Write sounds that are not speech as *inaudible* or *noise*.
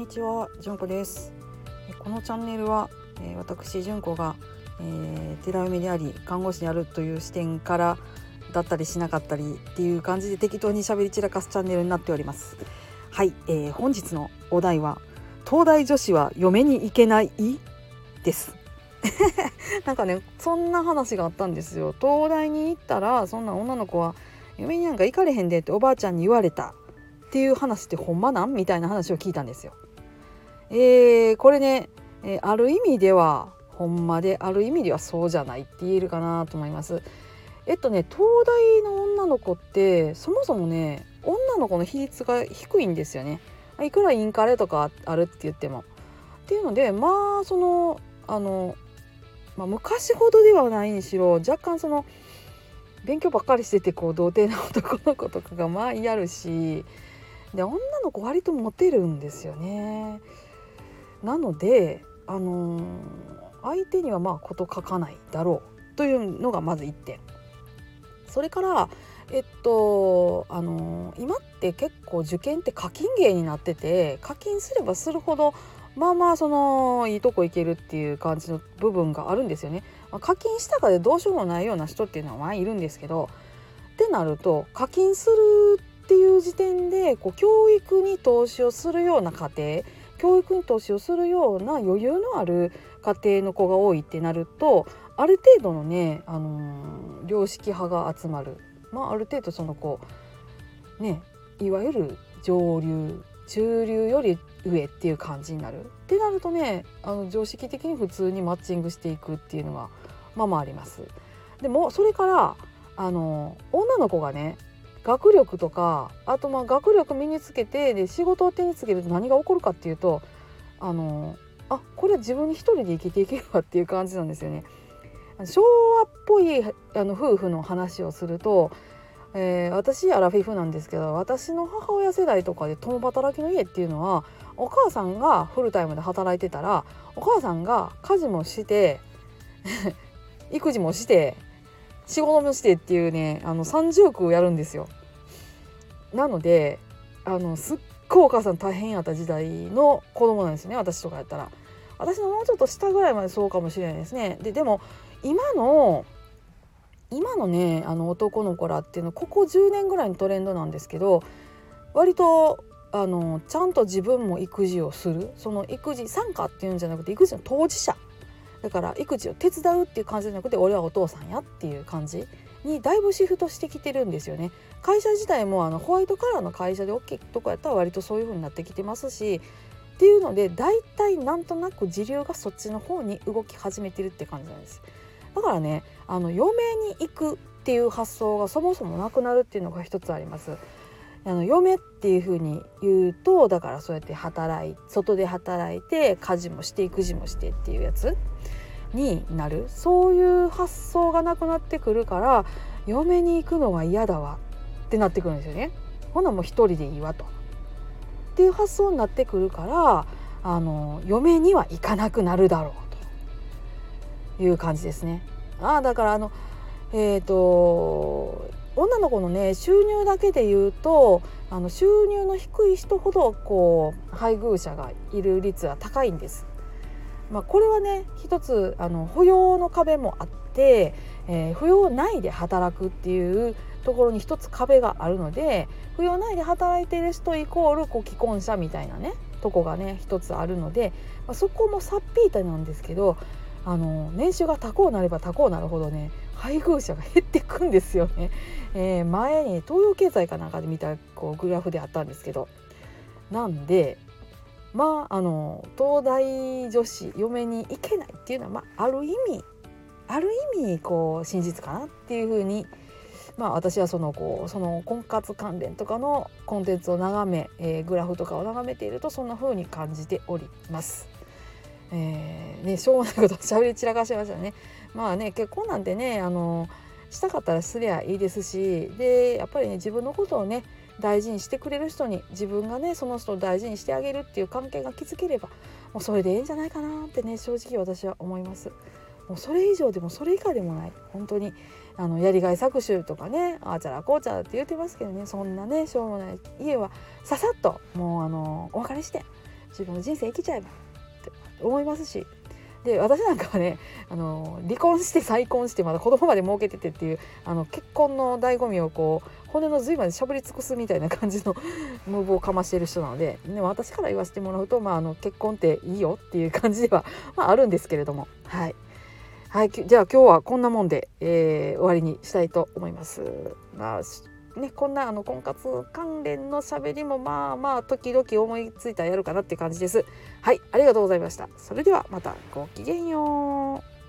にちは、じゅんこです。えこのチャンネルは、えー私じゅんこが、えー、寺嫁であり看護師であるという視点からだったりしなかったりっていう感じで適当に喋り散らかすチャンネルになっております。はい、えー本日のお題は東大女子は嫁に行けないです。*laughs* なんかねそんな話があったんですよ。東大に行ったらそんな女の子は嫁になんか行かれへんでっておばあちゃんに言われたっていう話ってほんまなん？みたいな話を聞いたんですよ。えー、これね、えある意味ではほんまである意味ではそうじゃないって言えるかなと思います。えっとね東大の女の子ってそもそもね女の子の比率が低いんですよね。いくらインカレとかあるって言っても。っていうのでまあそのあの、まあ、昔ほどではないにしろ若干その勉強ばっかりしててこう童貞な男の子とかがまあやるしで女の子割とモテるんですよね。なので、あのー相手にはまあ事書かないだろうというのがまず1点。それからえっとあの今って結構受験って課金芸になってて課金すればするほどまあまあそのいいとこ行けるっていう感じの部分があるんですよね。まあ課金したかでどうしようもないような人っていうのはまあいるんですけどってなると課金するっていう時点でこう教育に投資をするような家庭教育に投資をするような余裕のある家庭の子が多いってなるとある程度のね、あのー良識派が集まる、まあ、ある程度そのこうねいわゆる上流中流より上っていう感じになるってなるとねあの常識的に普通にマッチングしていくっていうのがまあまああります。でもそれからあの女の子がね学力とかあとまあ学力身につけてで仕事を手につけると何が起こるかっていうとあのあこれは自分に一人で生きていけるわっていう感じなんですよね。昭和っぽいあの夫婦の話をすると、えー私アラフィフなんですけど私の母親世代とかで共働きの家っていうのはお母さんがフルタイムで働いてたらお母さんが家事もして *laughs* 育児もして仕事もしてっていうねあの三重苦をやるんですよ。なのであのすっごいお母さん大変やった時代の子供なんですよね私とかやったら。私のもうちょっと下ぐらいまでそうかもしれないですね。ででも今の今のねあの男の子らっていうのはここ10年ぐらいのトレンドなんですけど割とあのちゃんと自分も育児をするその育児参加っていうんじゃなくて育児の当事者だから育児を手伝うっていう感じじゃなくて俺はお父さんやっていう感じにだいぶシフトしてきてるんですよね。会社自体もあのホワイトカラーの会社で大きいとこやったら割とそういう風になってきてますしっていうので大体なんとなく時流がそっちの方に動き始めてるって感じなんです。だからねあの嫁に行くっていう発想がそもそもなくなるっていうのが一つあります。あの嫁っていう風に言うとだからそうやって働い外で働いて家事もして育児もしてっていうやつになるそういう発想がなくなってくるから嫁に行くのは嫌だわってなってくるんですよね。ほなもう一人でいいわと。っていう発想になってくるからあの嫁には行かなくなるだろうという感じですね。あだからあのえっ、と女の子のね収入だけで言うとあの収入の低い人ほどこう配偶者がいる率は高いんです。まあ、これはね一つあの扶養の壁もあって、えー扶養内で働くっていうところに一つ壁があるので扶養内で働いてる人イコールこう既婚者みたいなねとこがね一つあるので、まあ、そこもさっぴいたなんですけどあの年収が高うなれば高うなるほどね配偶者が減ってくんですよね。えー前に東洋経済かなんかで見たこうグラフであったんですけどなんでまああの東大女子嫁に行けないっていうのは、まあ、ある意味ある意味こう真実かなっていうふうにまあ私はそのこうその婚活関連とかのコンテンツを眺め、えーグラフとかを眺めているとそんな風に感じております。えーね、しょうもないこと喋り散らかしましたね。まあね結婚なんてねあのしたかったらすりゃいいですしでやっぱりね自分のことをね大事にしてくれる人に自分がねその人を大事にしてあげるっていう関係が築ければもうそれでいいんじゃないかなってね正直私は思います。もうそれ以上でもそれ以下でもない本当にあのやりがい搾取とかねあーちゃらこうちゃらって言ってますけどねそんなねしょうもない家はささっともうあのお別れして自分の人生生きちゃえばって思いますしで私なんかはね *laughs* あの離婚して再婚してまだ子供まで設けててっていうあの結婚の醍醐味をこう骨の髄までしゃぶり尽くすみたいな感じの *laughs* ムーブをかましてる人なのででも私から言わせてもらうと、まあ、あの結婚っていいよっていう感じでは、*laughs* まあ、あるんですけれどもはい。はい、じゃあ今日はこんなもんで、えー、終わりにしたいと思います。まあね、こんなあの婚活関連のしゃべりもまあまあ時々思いついたらやるかなって感じです。はい、ありがとうございました。それではまたごきげんよう。